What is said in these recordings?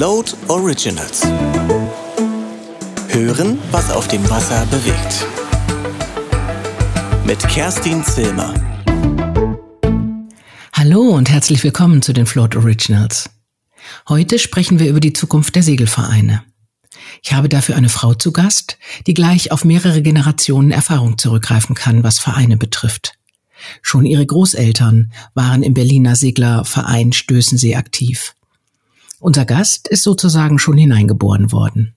Float Originals. Hören, was auf dem Wasser bewegt. Mit Kerstin Zilmer. Hallo und herzlich willkommen zu den Float Originals. Heute sprechen wir über die Zukunft der Segelvereine. Ich habe dafür eine Frau zu Gast, die gleich auf mehrere Generationen Erfahrung zurückgreifen kann, was Vereine betrifft. Schon ihre Großeltern waren im Berliner Seglerverein Stößensee aktiv. Unser Gast ist sozusagen schon hineingeboren worden.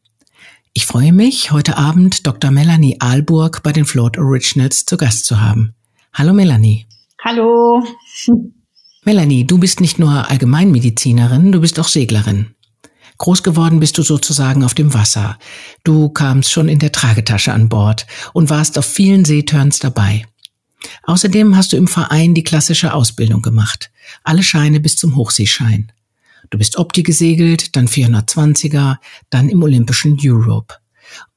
Ich freue mich, heute Abend Dr. Melanie Ahlburg bei den Float Originals zu Gast zu haben. Hallo Melanie. Hallo. Melanie, du bist nicht nur Allgemeinmedizinerin, du bist auch Seglerin. Groß geworden bist du sozusagen auf dem Wasser. Du kamst schon in der Tragetasche an Bord und warst auf vielen Seeturns dabei. Außerdem hast du im Verein die klassische Ausbildung gemacht. Alle Scheine bis zum Hochseeschein. Du bist Opti gesegelt, dann 420er, dann im Olympischen Europe.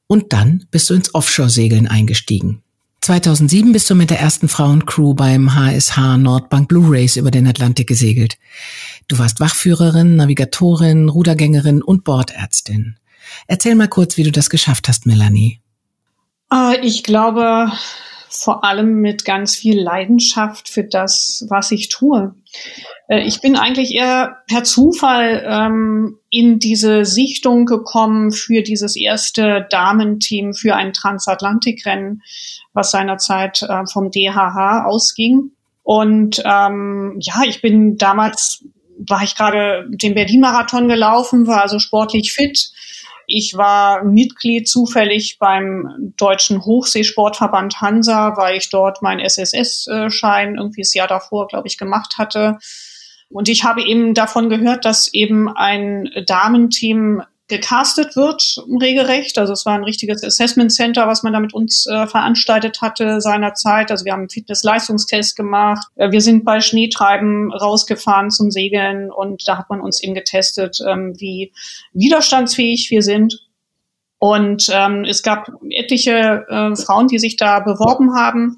Und dann bist du ins Offshore-Segeln eingestiegen. 2007 bist du mit der ersten Frauencrew beim HSH Nordbank Blue Race über den Atlantik gesegelt. Du warst Wachführerin, Navigatorin, Rudergängerin und Bordärztin. Erzähl mal kurz, wie du das geschafft hast, Melanie. Äh, ich glaube, vor allem mit ganz viel Leidenschaft für das, was ich tue. Äh, ich bin eigentlich eher per Zufall ähm, in diese Sichtung gekommen für dieses erste Damenteam für ein Transatlantikrennen, was seinerzeit äh, vom DHH ausging. Und ähm, ja, ich bin damals, war ich gerade den Berlin-Marathon gelaufen, war also sportlich fit ich war Mitglied zufällig beim Deutschen Hochseesportverband Hansa, weil ich dort meinen SSS-Schein irgendwie das Jahr davor, glaube ich, gemacht hatte. Und ich habe eben davon gehört, dass eben ein Damenteam gecastet wird, regelrecht. Also es war ein richtiges Assessment Center, was man da mit uns äh, veranstaltet hatte seinerzeit. Also wir haben einen Fitness-Leistungstest gemacht. Äh, wir sind bei Schneetreiben rausgefahren zum Segeln und da hat man uns eben getestet, ähm, wie widerstandsfähig wir sind. Und ähm, es gab etliche äh, Frauen, die sich da beworben haben.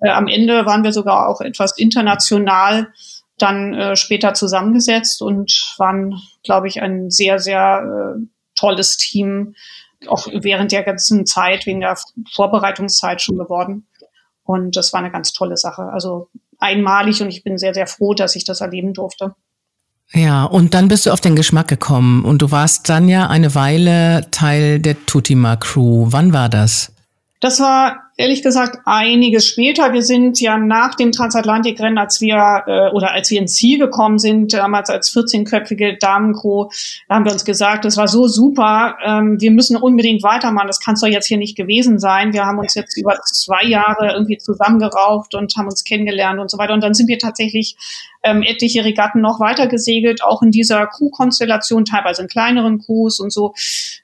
Äh, am Ende waren wir sogar auch etwas international dann äh, später zusammengesetzt und waren, glaube ich, ein sehr, sehr äh, tolles Team, auch während der ganzen Zeit, wegen der Vorbereitungszeit schon geworden. Und das war eine ganz tolle Sache. Also einmalig und ich bin sehr, sehr froh, dass ich das erleben durfte. Ja, und dann bist du auf den Geschmack gekommen und du warst dann ja eine Weile Teil der Tutima Crew. Wann war das? Das war ehrlich gesagt einiges später. Wir sind ja nach dem Transatlantikrennen, als wir äh, oder als wir ins Ziel gekommen sind, damals als 14-köpfige Damencrew, haben wir uns gesagt, das war so super, ähm, wir müssen unbedingt weitermachen. Das kann es doch jetzt hier nicht gewesen sein. Wir haben uns jetzt über zwei Jahre irgendwie zusammengerauft und haben uns kennengelernt und so weiter. Und dann sind wir tatsächlich ähm, etliche Regatten noch weiter gesegelt, auch in dieser Crew-Konstellation, teilweise in kleineren Crews und so,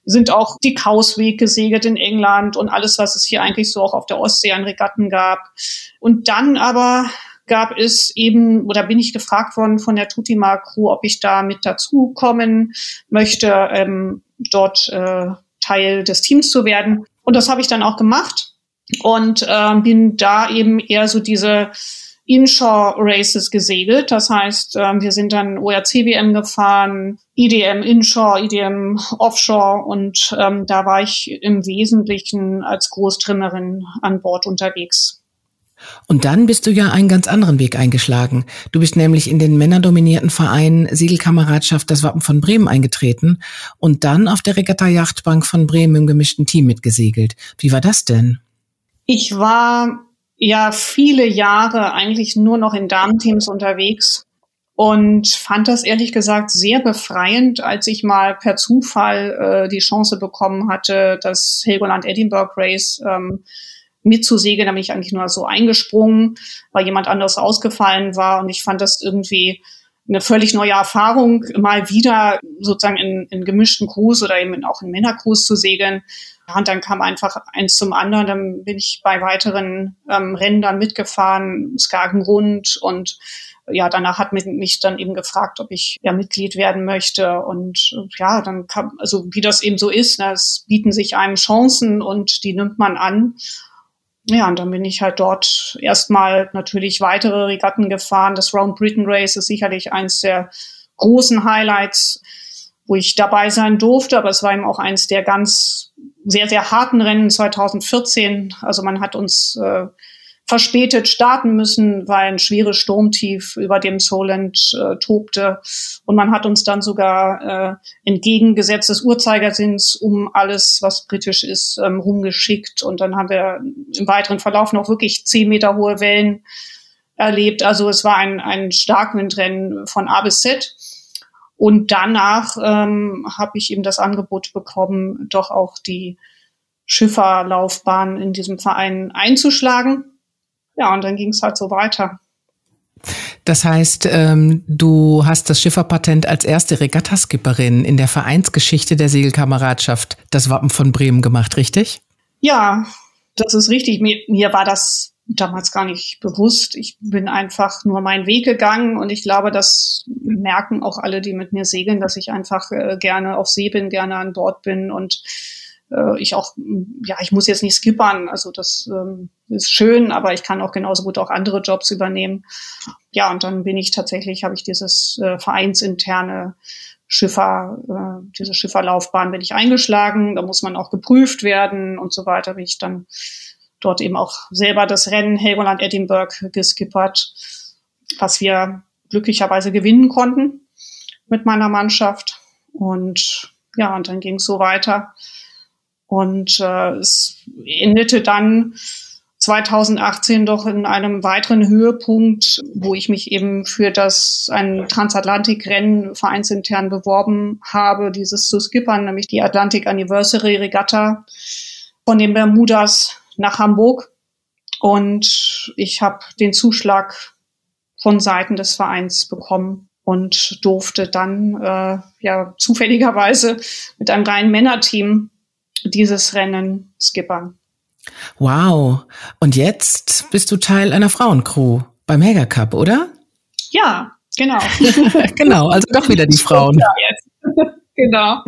sind auch die Kausweg gesegelt in England und alles, was es hier eigentlich so auch auf der Ostsee an Regatten gab. Und dann aber gab es eben, oder bin ich gefragt worden von der Tutima Crew, ob ich da mit dazukommen möchte, ähm, dort äh, Teil des Teams zu werden. Und das habe ich dann auch gemacht und äh, bin da eben eher so diese Inshore Races gesegelt. Das heißt, ähm, wir sind dann ORC-WM gefahren, IDM Inshore, IDM Offshore und ähm, da war ich im Wesentlichen als Großtrimmerin an Bord unterwegs. Und dann bist du ja einen ganz anderen Weg eingeschlagen. Du bist nämlich in den männerdominierten Verein Segelkameradschaft das Wappen von Bremen eingetreten und dann auf der Regatta-Yachtbank von Bremen im gemischten Team mitgesegelt. Wie war das denn? Ich war ja viele Jahre eigentlich nur noch in Damenteams unterwegs und fand das ehrlich gesagt sehr befreiend, als ich mal per Zufall äh, die Chance bekommen hatte, das Helgoland Edinburgh Race ähm, mitzusegeln. Da bin ich eigentlich nur so eingesprungen, weil jemand anderes ausgefallen war und ich fand das irgendwie eine völlig neue Erfahrung, mal wieder sozusagen in, in gemischten Crews oder eben auch in Männercrews zu segeln. Und dann kam einfach eins zum anderen. Dann bin ich bei weiteren ähm, Rennen dann mitgefahren, Skagenrund und ja, danach hat mich dann eben gefragt, ob ich ja Mitglied werden möchte. Und ja, dann kam, also wie das eben so ist, ne, es bieten sich einem Chancen und die nimmt man an. Ja, und dann bin ich halt dort erstmal natürlich weitere Regatten gefahren. Das Round Britain Race ist sicherlich eins der großen Highlights wo ich dabei sein durfte, aber es war eben auch eins der ganz sehr, sehr harten Rennen 2014. Also man hat uns äh, verspätet starten müssen, weil ein schweres Sturmtief über dem Solent äh, tobte. Und man hat uns dann sogar äh, entgegengesetzt des Uhrzeigersinns um alles, was britisch ist, ähm, rumgeschickt. Und dann haben wir im weiteren Verlauf noch wirklich zehn Meter hohe Wellen erlebt. Also es war ein, ein Starkwindrennen von A bis Z. Und danach ähm, habe ich eben das Angebot bekommen, doch auch die Schifferlaufbahn in diesem Verein einzuschlagen. Ja, und dann ging es halt so weiter. Das heißt, ähm, du hast das Schifferpatent als erste Regattaskipperin in der Vereinsgeschichte der Segelkameradschaft das Wappen von Bremen gemacht, richtig? Ja, das ist richtig. Mir, mir war das damals gar nicht bewusst. Ich bin einfach nur meinen Weg gegangen und ich glaube, das merken auch alle, die mit mir segeln, dass ich einfach äh, gerne auf See bin, gerne an Bord bin und äh, ich auch, ja, ich muss jetzt nicht skippern, also das ähm, ist schön, aber ich kann auch genauso gut auch andere Jobs übernehmen. Ja, und dann bin ich tatsächlich, habe ich dieses äh, vereinsinterne Schiffer, äh, diese Schifferlaufbahn bin ich eingeschlagen, da muss man auch geprüft werden und so weiter, bin ich dann dort eben auch selber das Rennen Helgoland-Edinburgh geskippert, was wir glücklicherweise gewinnen konnten mit meiner Mannschaft. Und ja, und dann ging es so weiter. Und äh, es endete dann 2018 doch in einem weiteren Höhepunkt, wo ich mich eben für das ein Transatlantikrennen vereinsintern beworben habe, dieses zu skippern, nämlich die Atlantic Anniversary Regatta von den Bermudas nach Hamburg und ich habe den Zuschlag von Seiten des Vereins bekommen und durfte dann äh, ja zufälligerweise mit einem reinen Männerteam dieses Rennen skippern. Wow. Und jetzt bist du Teil einer Frauencrew beim Mega Cup, oder? Ja, genau. genau, also doch wieder die Frauen. Genau.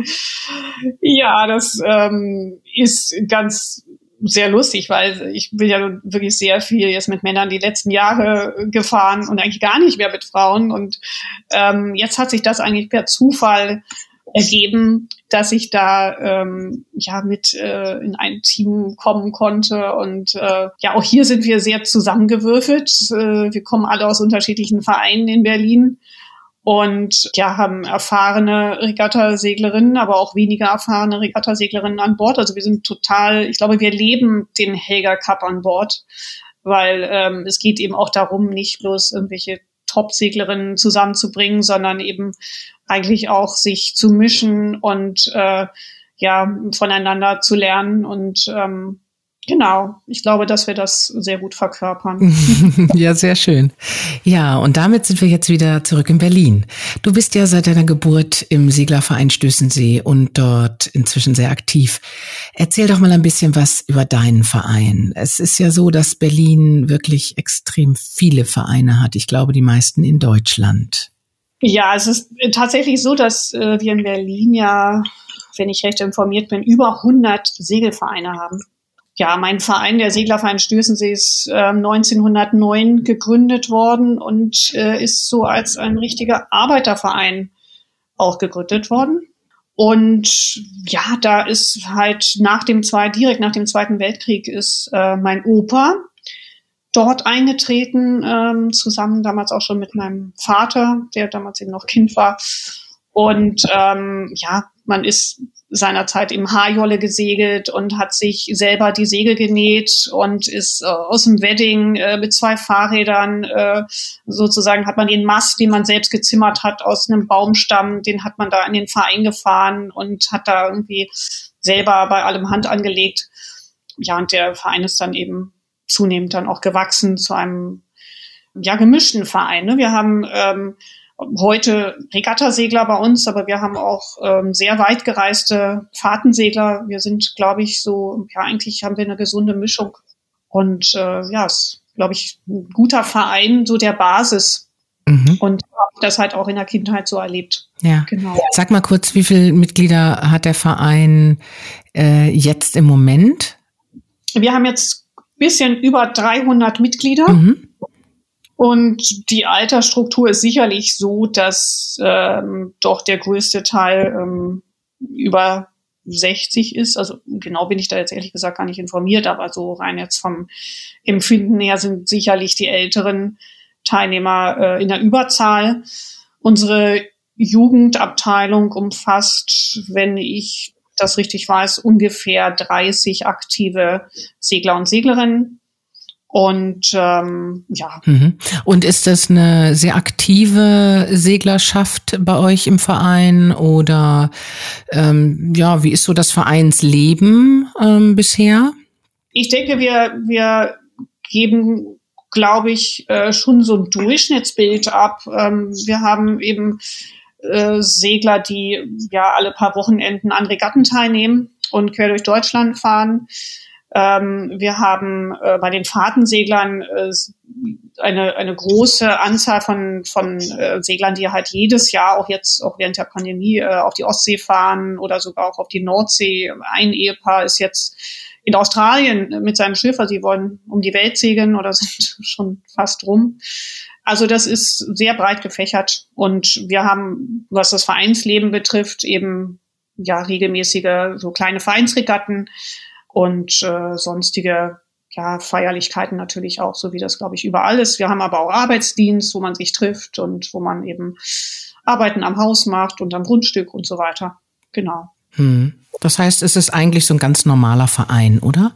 Ja, das ähm, ist ganz sehr lustig, weil ich bin ja wirklich sehr viel jetzt mit Männern die letzten Jahre gefahren und eigentlich gar nicht mehr mit Frauen. Und ähm, jetzt hat sich das eigentlich per Zufall ergeben, dass ich da ähm, ja mit äh, in ein Team kommen konnte und äh, ja auch hier sind wir sehr zusammengewürfelt. Äh, wir kommen alle aus unterschiedlichen Vereinen in Berlin und ja, haben erfahrene Regattaseglerinnen, aber auch weniger erfahrene Regattaseglerinnen an Bord. Also wir sind total, ich glaube, wir leben den Helga Cup an Bord, weil ähm, es geht eben auch darum, nicht bloß irgendwelche Top-Seglerinnen zusammenzubringen, sondern eben eigentlich auch sich zu mischen und äh, ja voneinander zu lernen und ähm, Genau, ich glaube, dass wir das sehr gut verkörpern. ja, sehr schön. Ja, und damit sind wir jetzt wieder zurück in Berlin. Du bist ja seit deiner Geburt im Seglerverein Stößensee und dort inzwischen sehr aktiv. Erzähl doch mal ein bisschen was über deinen Verein. Es ist ja so, dass Berlin wirklich extrem viele Vereine hat. Ich glaube, die meisten in Deutschland. Ja, es ist tatsächlich so, dass äh, wir in Berlin ja, wenn ich recht informiert bin, über 100 Segelvereine haben ja, mein Verein, der Seglerverein Stößensee, ist äh, 1909 gegründet worden und äh, ist so als ein richtiger Arbeiterverein auch gegründet worden. Und ja, da ist halt nach dem zwei, direkt nach dem Zweiten Weltkrieg ist äh, mein Opa dort eingetreten, ähm, zusammen damals auch schon mit meinem Vater, der damals eben noch Kind war. Und ähm, ja, man ist seinerzeit im Haarjolle gesegelt und hat sich selber die Segel genäht und ist äh, aus dem Wedding äh, mit zwei Fahrrädern äh, sozusagen hat man den Mast, den man selbst gezimmert hat aus einem Baumstamm, den hat man da in den Verein gefahren und hat da irgendwie selber bei allem Hand angelegt. Ja, und der Verein ist dann eben zunehmend dann auch gewachsen zu einem ja gemischten Verein. Ne? Wir haben ähm, heute Regattasegler bei uns, aber wir haben auch ähm, sehr weit gereiste Fahrtensegler. Wir sind, glaube ich, so, ja, eigentlich haben wir eine gesunde Mischung. Und äh, ja, ist, glaube ich, ein guter Verein, so der Basis. Mhm. Und das halt auch in der Kindheit so erlebt. Ja. Genau. Sag mal kurz, wie viele Mitglieder hat der Verein äh, jetzt im Moment? Wir haben jetzt bisschen über 300 Mitglieder. Mhm. Und die Altersstruktur ist sicherlich so, dass ähm, doch der größte Teil ähm, über 60 ist. Also genau bin ich da jetzt ehrlich gesagt gar nicht informiert, aber so rein jetzt vom Empfinden her sind sicherlich die älteren Teilnehmer äh, in der Überzahl. Unsere Jugendabteilung umfasst, wenn ich das richtig weiß, ungefähr 30 aktive Segler und Seglerinnen. Und ähm, ja. Mhm. Und ist das eine sehr aktive Seglerschaft bei euch im Verein oder ähm, ja, wie ist so das Vereinsleben ähm, bisher? Ich denke, wir, wir geben, glaube ich, äh, schon so ein Durchschnittsbild ab. Ähm, wir haben eben äh, Segler, die ja alle paar Wochenenden an Regatten teilnehmen und quer durch Deutschland fahren. Ähm, wir haben äh, bei den Fahrtenseglern äh, eine, eine große Anzahl von, von äh, Seglern, die halt jedes Jahr, auch jetzt, auch während der Pandemie, äh, auf die Ostsee fahren oder sogar auch auf die Nordsee. Ein Ehepaar ist jetzt in Australien mit seinem Schiff, also sie wollen um die Welt segeln oder sind schon fast rum. Also das ist sehr breit gefächert und wir haben, was das Vereinsleben betrifft, eben ja regelmäßige so kleine Vereinsregatten und äh, sonstige ja, Feierlichkeiten natürlich auch, so wie das, glaube ich, überall ist. Wir haben aber auch Arbeitsdienst, wo man sich trifft und wo man eben Arbeiten am Haus macht und am Grundstück und so weiter. Genau. Hm. Das heißt, es ist eigentlich so ein ganz normaler Verein, oder?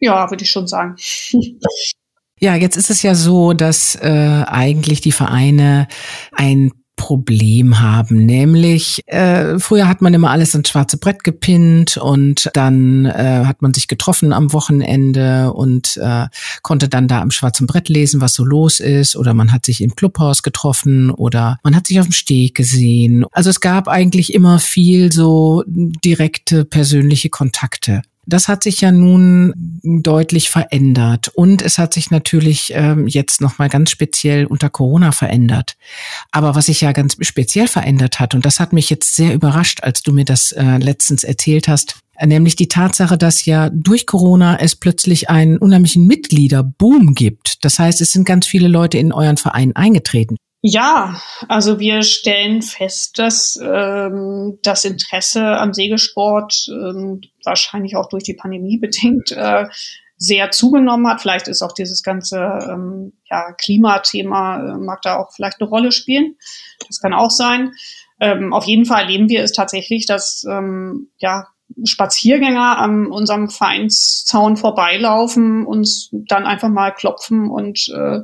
Ja, würde ich schon sagen. Ja, jetzt ist es ja so, dass äh, eigentlich die Vereine ein Problem haben, nämlich äh, früher hat man immer alles ins schwarze Brett gepinnt und dann äh, hat man sich getroffen am Wochenende und äh, konnte dann da am schwarzen Brett lesen, was so los ist oder man hat sich im Clubhaus getroffen oder man hat sich auf dem Steg gesehen. Also es gab eigentlich immer viel so direkte persönliche Kontakte. Das hat sich ja nun deutlich verändert und es hat sich natürlich ähm, jetzt noch mal ganz speziell unter Corona verändert. Aber was sich ja ganz speziell verändert hat und das hat mich jetzt sehr überrascht, als du mir das äh, letztens erzählt hast, nämlich die Tatsache, dass ja durch Corona es plötzlich einen unheimlichen Mitgliederboom gibt. Das heißt, es sind ganz viele Leute in euren Verein eingetreten. Ja, also wir stellen fest, dass ähm, das Interesse am Segelsport ähm, wahrscheinlich auch durch die Pandemie bedingt äh, sehr zugenommen hat. Vielleicht ist auch dieses ganze ähm, ja, Klimathema, äh, mag da auch vielleicht eine Rolle spielen. Das kann auch sein. Ähm, auf jeden Fall erleben wir es tatsächlich, dass ähm, ja, Spaziergänger an unserem Vereinszaun vorbeilaufen, uns dann einfach mal klopfen und äh,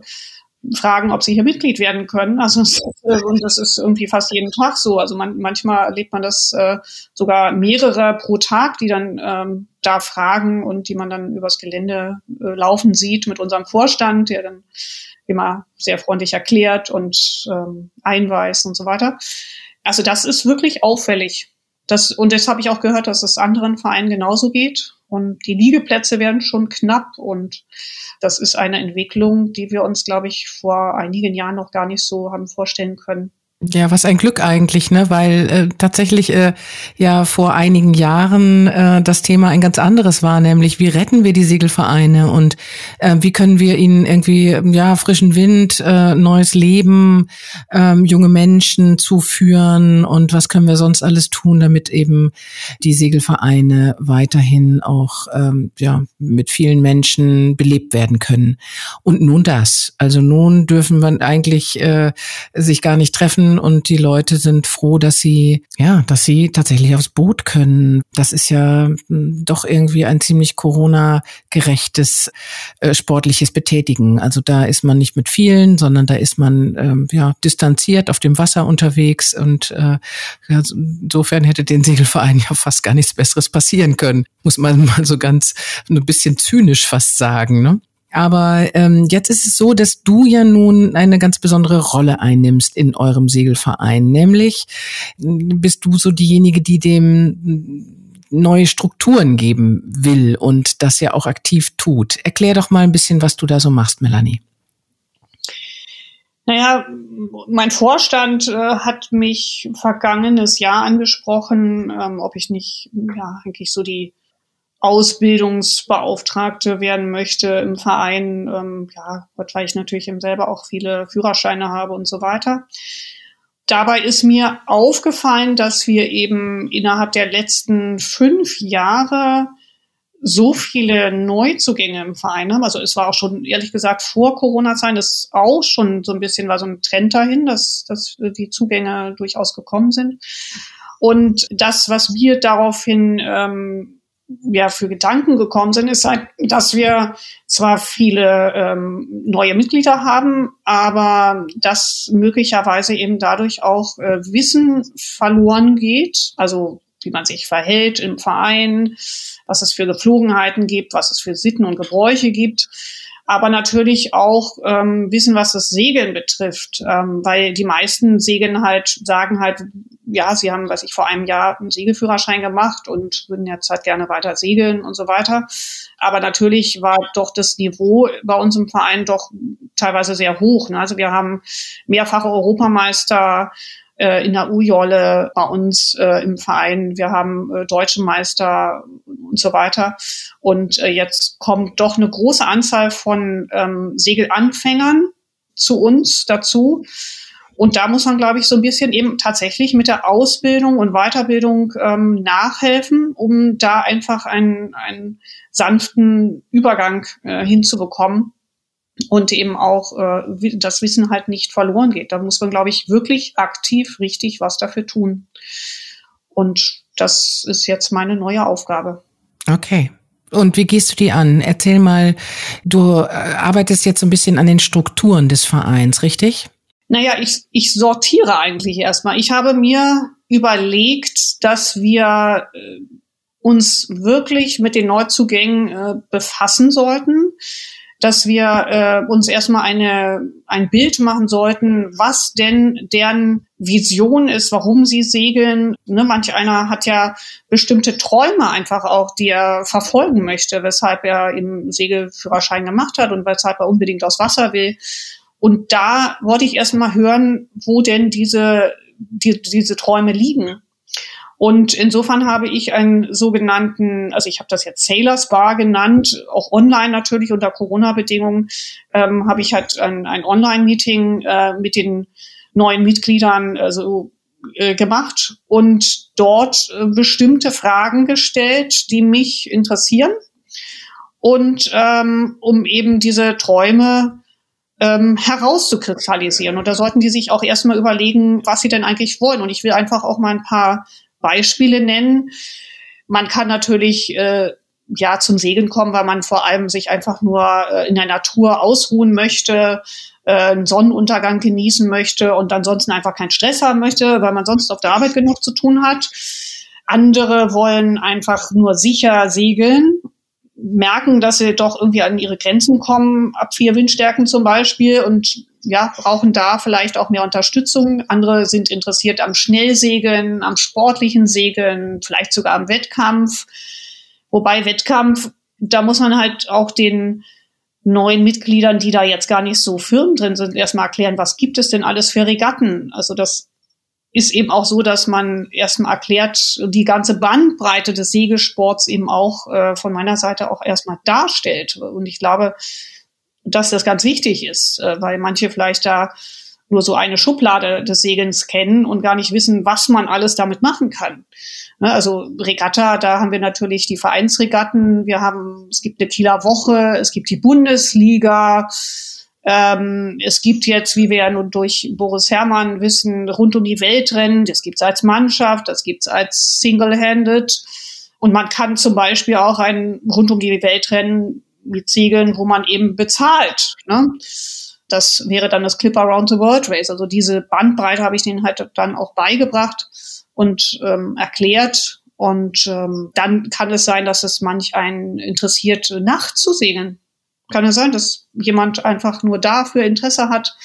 fragen, ob sie hier Mitglied werden können. Also und das ist irgendwie fast jeden Tag so. Also man, manchmal erlebt man das äh, sogar mehrere pro Tag, die dann ähm, da fragen und die man dann übers Gelände äh, laufen sieht mit unserem Vorstand, der dann immer sehr freundlich erklärt und ähm, einweist und so weiter. Also das ist wirklich auffällig. Das, und das habe ich auch gehört, dass es anderen Vereinen genauso geht. Und die Liegeplätze werden schon knapp. Und das ist eine Entwicklung, die wir uns, glaube ich, vor einigen Jahren noch gar nicht so haben vorstellen können. Ja, was ein Glück eigentlich, ne? Weil äh, tatsächlich äh, ja vor einigen Jahren äh, das Thema ein ganz anderes war, nämlich wie retten wir die Segelvereine und äh, wie können wir ihnen irgendwie ja frischen Wind, äh, neues Leben, äh, junge Menschen zuführen und was können wir sonst alles tun, damit eben die Segelvereine weiterhin auch ähm, ja mit vielen Menschen belebt werden können. Und nun das, also nun dürfen wir eigentlich äh, sich gar nicht treffen und die Leute sind froh, dass sie, ja, dass sie tatsächlich aufs Boot können. Das ist ja hm, doch irgendwie ein ziemlich Corona-gerechtes äh, sportliches Betätigen. Also da ist man nicht mit vielen, sondern da ist man ähm, ja distanziert auf dem Wasser unterwegs und äh, ja, insofern hätte den Segelverein ja fast gar nichts Besseres passieren können, muss man mal so ganz ein bisschen zynisch fast sagen. Ne? Aber ähm, jetzt ist es so, dass du ja nun eine ganz besondere Rolle einnimmst in eurem Segelverein. Nämlich bist du so diejenige, die dem neue Strukturen geben will und das ja auch aktiv tut. Erklär doch mal ein bisschen, was du da so machst, Melanie. Naja, mein Vorstand äh, hat mich vergangenes Jahr angesprochen, ähm, ob ich nicht ja eigentlich so die Ausbildungsbeauftragte werden möchte im Verein, ähm, ja, weil ich natürlich eben selber auch viele Führerscheine habe und so weiter. Dabei ist mir aufgefallen, dass wir eben innerhalb der letzten fünf Jahre so viele Neuzugänge im Verein haben. Also es war auch schon, ehrlich gesagt, vor Corona-Zeiten, das auch schon so ein bisschen war so ein Trend dahin, dass, dass die Zugänge durchaus gekommen sind. Und das, was wir daraufhin ähm, ja, für Gedanken gekommen sind, ist halt, dass wir zwar viele ähm, neue Mitglieder haben, aber dass möglicherweise eben dadurch auch äh, Wissen verloren geht. Also wie man sich verhält im Verein, was es für Gepflogenheiten gibt, was es für Sitten und Gebräuche gibt aber natürlich auch ähm, wissen, was das Segeln betrifft, ähm, weil die meisten Segeln halt sagen halt, ja, sie haben, weiß ich, vor einem Jahr einen Segelführerschein gemacht und würden jetzt halt gerne weiter segeln und so weiter. Aber natürlich war doch das Niveau bei uns im Verein doch teilweise sehr hoch. Ne? Also wir haben mehrfache Europameister äh, in der U-Jolle bei uns äh, im Verein. Wir haben äh, deutsche Meister und so weiter. Und äh, jetzt kommt doch eine große Anzahl von ähm, Segelanfängern zu uns dazu. Und da muss man, glaube ich, so ein bisschen eben tatsächlich mit der Ausbildung und Weiterbildung ähm, nachhelfen, um da einfach einen, einen sanften Übergang äh, hinzubekommen und eben auch äh, das Wissen halt nicht verloren geht. Da muss man, glaube ich, wirklich aktiv richtig was dafür tun. Und das ist jetzt meine neue Aufgabe. Okay. Und wie gehst du die an? Erzähl mal, du äh, arbeitest jetzt so ein bisschen an den Strukturen des Vereins, richtig? Naja, ich, ich sortiere eigentlich erstmal. Ich habe mir überlegt, dass wir äh, uns wirklich mit den Neuzugängen äh, befassen sollten dass wir äh, uns erstmal eine, ein Bild machen sollten, was denn deren Vision ist, warum sie segeln. Ne, manch einer hat ja bestimmte Träume einfach auch, die er verfolgen möchte, weshalb er im Segelführerschein gemacht hat und weshalb er unbedingt aus Wasser will. Und da wollte ich erstmal hören, wo denn diese, die, diese Träume liegen. Und insofern habe ich einen sogenannten, also ich habe das jetzt Sailors Bar genannt, auch online natürlich unter Corona-Bedingungen, ähm, habe ich halt ein, ein Online-Meeting äh, mit den neuen Mitgliedern also, äh, gemacht und dort äh, bestimmte Fragen gestellt, die mich interessieren. Und ähm, um eben diese Träume ähm, herauszukristallisieren. Und da sollten die sich auch erstmal überlegen, was sie denn eigentlich wollen. Und ich will einfach auch mal ein paar Beispiele nennen. Man kann natürlich äh, ja zum Segeln kommen, weil man vor allem sich einfach nur äh, in der Natur ausruhen möchte, äh, einen Sonnenuntergang genießen möchte und ansonsten einfach keinen Stress haben möchte, weil man sonst auf der Arbeit genug zu tun hat. Andere wollen einfach nur sicher segeln merken, dass sie doch irgendwie an ihre Grenzen kommen, ab vier Windstärken zum Beispiel und ja, brauchen da vielleicht auch mehr Unterstützung. Andere sind interessiert am Schnellsegeln, am sportlichen Segeln, vielleicht sogar am Wettkampf. Wobei Wettkampf, da muss man halt auch den neuen Mitgliedern, die da jetzt gar nicht so firm drin sind, erstmal erklären, was gibt es denn alles für Regatten? Also das ist eben auch so, dass man erstmal erklärt, die ganze Bandbreite des Segelsports eben auch äh, von meiner Seite auch erstmal darstellt. Und ich glaube, dass das ganz wichtig ist, äh, weil manche vielleicht da nur so eine Schublade des Segelns kennen und gar nicht wissen, was man alles damit machen kann. Ne, also Regatta, da haben wir natürlich die Vereinsregatten, wir haben, es gibt eine Kieler Woche, es gibt die Bundesliga, ähm, es gibt jetzt, wie wir ja nun durch Boris Herrmann wissen, rund um die Weltrennen. Das gibt es als Mannschaft, das gibt es als Single-Handed. Und man kann zum Beispiel auch ein rund um die Weltrennen mit Segeln, wo man eben bezahlt. Ne? Das wäre dann das Clip Around the World Race. Also diese Bandbreite habe ich denen halt dann auch beigebracht und ähm, erklärt. Und ähm, dann kann es sein, dass es manch einen interessiert, nachzusegeln. Kann ja sein, dass jemand einfach nur dafür Interesse hat.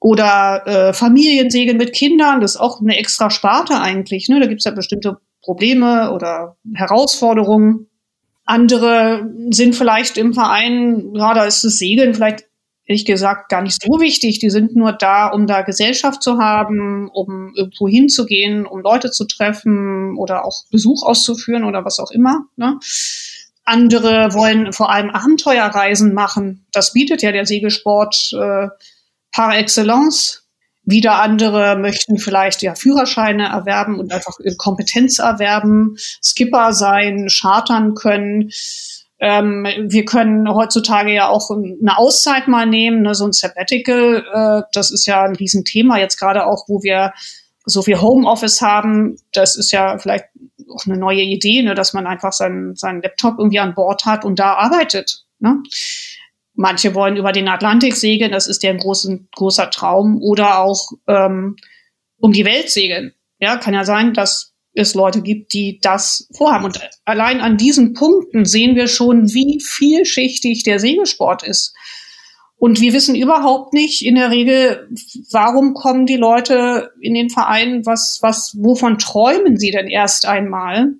Oder äh, Familiensegeln mit Kindern, das ist auch eine extra Sparte eigentlich. Ne? Da gibt es ja bestimmte Probleme oder Herausforderungen. Andere sind vielleicht im Verein, ja, da ist das Segeln vielleicht ehrlich gesagt gar nicht so wichtig. Die sind nur da, um da Gesellschaft zu haben, um irgendwo hinzugehen, um Leute zu treffen oder auch Besuch auszuführen oder was auch immer. Ne? Andere wollen vor allem Abenteuerreisen machen. Das bietet ja der Segelsport äh, par excellence. Wieder andere möchten vielleicht ja Führerscheine erwerben und einfach Kompetenz erwerben, Skipper sein, chartern können. Ähm, wir können heutzutage ja auch eine Auszeit mal nehmen, ne, so ein Sabbatical. Äh, das ist ja ein Riesenthema jetzt gerade auch, wo wir so viel Homeoffice haben. Das ist ja vielleicht auch eine neue Idee, ne, dass man einfach seinen, seinen Laptop irgendwie an Bord hat und da arbeitet. Ne? Manche wollen über den Atlantik segeln, das ist ja ein großen, großer Traum. Oder auch ähm, um die Welt segeln. Ja, kann ja sein, dass es Leute gibt, die das vorhaben. Und allein an diesen Punkten sehen wir schon, wie vielschichtig der Segelsport ist. Und wir wissen überhaupt nicht in der Regel, warum kommen die Leute in den Verein, was, was, wovon träumen sie denn erst einmal?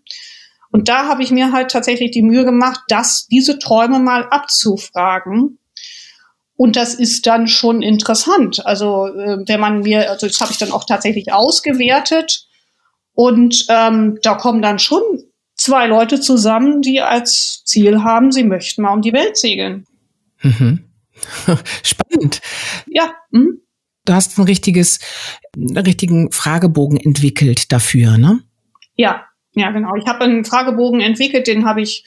Und da habe ich mir halt tatsächlich die Mühe gemacht, das, diese Träume mal abzufragen. Und das ist dann schon interessant. Also, äh, wenn man mir, also das habe ich dann auch tatsächlich ausgewertet, und ähm, da kommen dann schon zwei Leute zusammen, die als Ziel haben, sie möchten mal um die Welt segeln. Mhm. Spannend. Ja. Mhm. Du hast ein richtiges, einen richtigen Fragebogen entwickelt dafür, ne? Ja, ja, genau. Ich habe einen Fragebogen entwickelt, den habe ich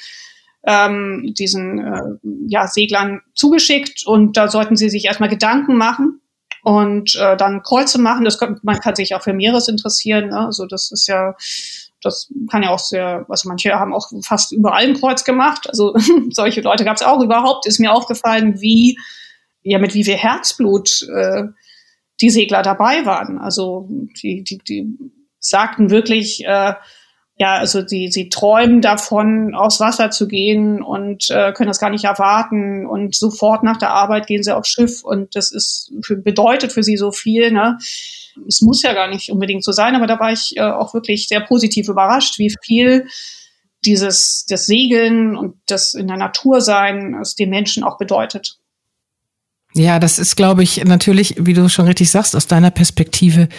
ähm, diesen äh, ja, Seglern zugeschickt und da sollten sie sich erstmal Gedanken machen und äh, dann Kreuze machen. Das kann, man kann sich auch für Meeres interessieren. Ne? Also das ist ja, das kann ja auch sehr, also manche haben auch fast überall ein Kreuz gemacht. Also solche Leute gab es auch überhaupt. Ist mir aufgefallen, wie, ja, mit wie viel Herzblut äh, die Segler dabei waren. Also die, die, die sagten wirklich, äh, ja, also sie, sie träumen davon, aufs Wasser zu gehen und äh, können das gar nicht erwarten. Und sofort nach der Arbeit gehen sie aufs Schiff und das ist bedeutet für sie so viel. Ne? Es muss ja gar nicht unbedingt so sein, aber da war ich äh, auch wirklich sehr positiv überrascht, wie viel dieses das Segeln und das in der Natur sein es den Menschen auch bedeutet. Ja, das ist, glaube ich, natürlich, wie du schon richtig sagst, aus deiner Perspektive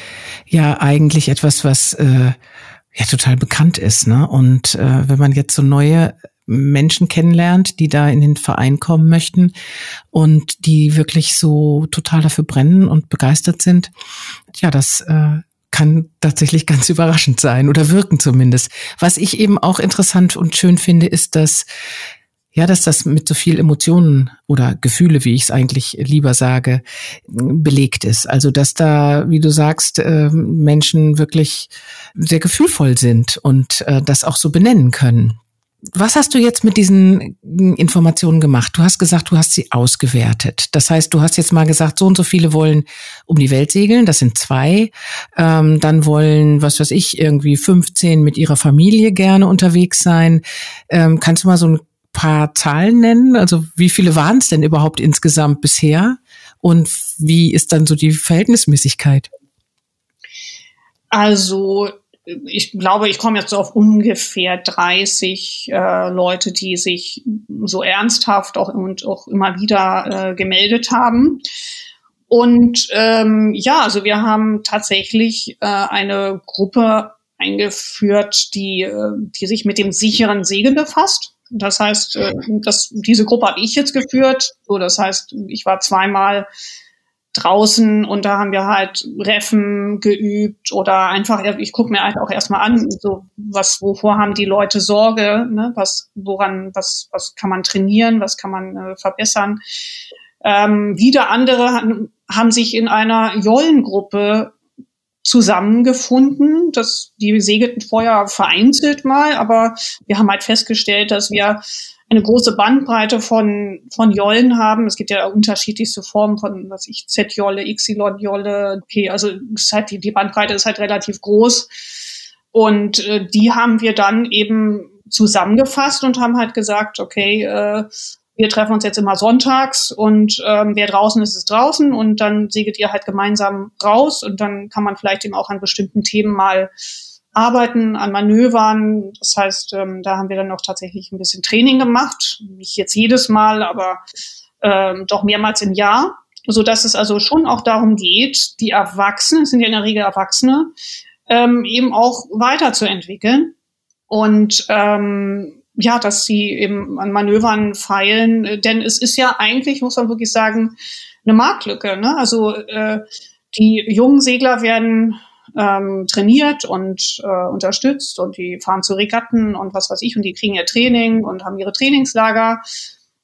ja eigentlich etwas, was äh, ja total bekannt ist. Ne? Und äh, wenn man jetzt so neue Menschen kennenlernt, die da in den Verein kommen möchten und die wirklich so total dafür brennen und begeistert sind, ja, das äh, kann tatsächlich ganz überraschend sein oder wirken zumindest. Was ich eben auch interessant und schön finde, ist, dass ja, dass das mit so viel Emotionen oder Gefühle, wie ich es eigentlich lieber sage, belegt ist. Also dass da, wie du sagst, äh, Menschen wirklich sehr gefühlvoll sind und äh, das auch so benennen können. Was hast du jetzt mit diesen Informationen gemacht? Du hast gesagt, du hast sie ausgewertet. Das heißt, du hast jetzt mal gesagt, so und so viele wollen um die Welt segeln. Das sind zwei. Ähm, dann wollen, was weiß ich, irgendwie 15 mit ihrer Familie gerne unterwegs sein. Ähm, kannst du mal so ein paar Zahlen nennen? Also wie viele waren es denn überhaupt insgesamt bisher? Und wie ist dann so die Verhältnismäßigkeit? Also ich glaube, ich komme jetzt so auf ungefähr 30 äh, Leute, die sich so ernsthaft auch und auch immer wieder äh, gemeldet haben. Und ähm, ja, also wir haben tatsächlich äh, eine Gruppe eingeführt, die, äh, die sich mit dem sicheren Segeln befasst. Das heißt, äh, das, diese Gruppe habe ich jetzt geführt. So, das heißt, ich war zweimal draußen und da haben wir halt Reffen geübt oder einfach, ich gucke mir halt auch erstmal an, so was, wovor haben die Leute Sorge, ne? was, woran, was, was kann man trainieren, was kann man äh, verbessern. Ähm, wieder andere haben, haben sich in einer Jollengruppe zusammengefunden. Das, die segelten vorher vereinzelt mal, aber wir haben halt festgestellt, dass wir eine große Bandbreite von, von Jollen haben. Es gibt ja unterschiedlichste Formen von, was ich, Z-Jolle, Y-Jolle, okay, also ist halt die, die Bandbreite ist halt relativ groß. Und äh, die haben wir dann eben zusammengefasst und haben halt gesagt, okay, äh, wir treffen uns jetzt immer sonntags und ähm, wer draußen ist, ist draußen und dann segelt ihr halt gemeinsam raus und dann kann man vielleicht eben auch an bestimmten Themen mal arbeiten, an Manövern. Das heißt, ähm, da haben wir dann auch tatsächlich ein bisschen Training gemacht. Nicht jetzt jedes Mal, aber äh, doch mehrmals im Jahr, so dass es also schon auch darum geht, die Erwachsenen, es sind ja in der Regel Erwachsene, ähm, eben auch weiterzuentwickeln und ähm, ja, dass sie eben an Manövern feilen, denn es ist ja eigentlich, muss man wirklich sagen, eine Marktlücke. Ne? Also äh, die jungen Segler werden ähm, trainiert und äh, unterstützt und die fahren zu Regatten und was weiß ich und die kriegen ihr Training und haben ihre Trainingslager.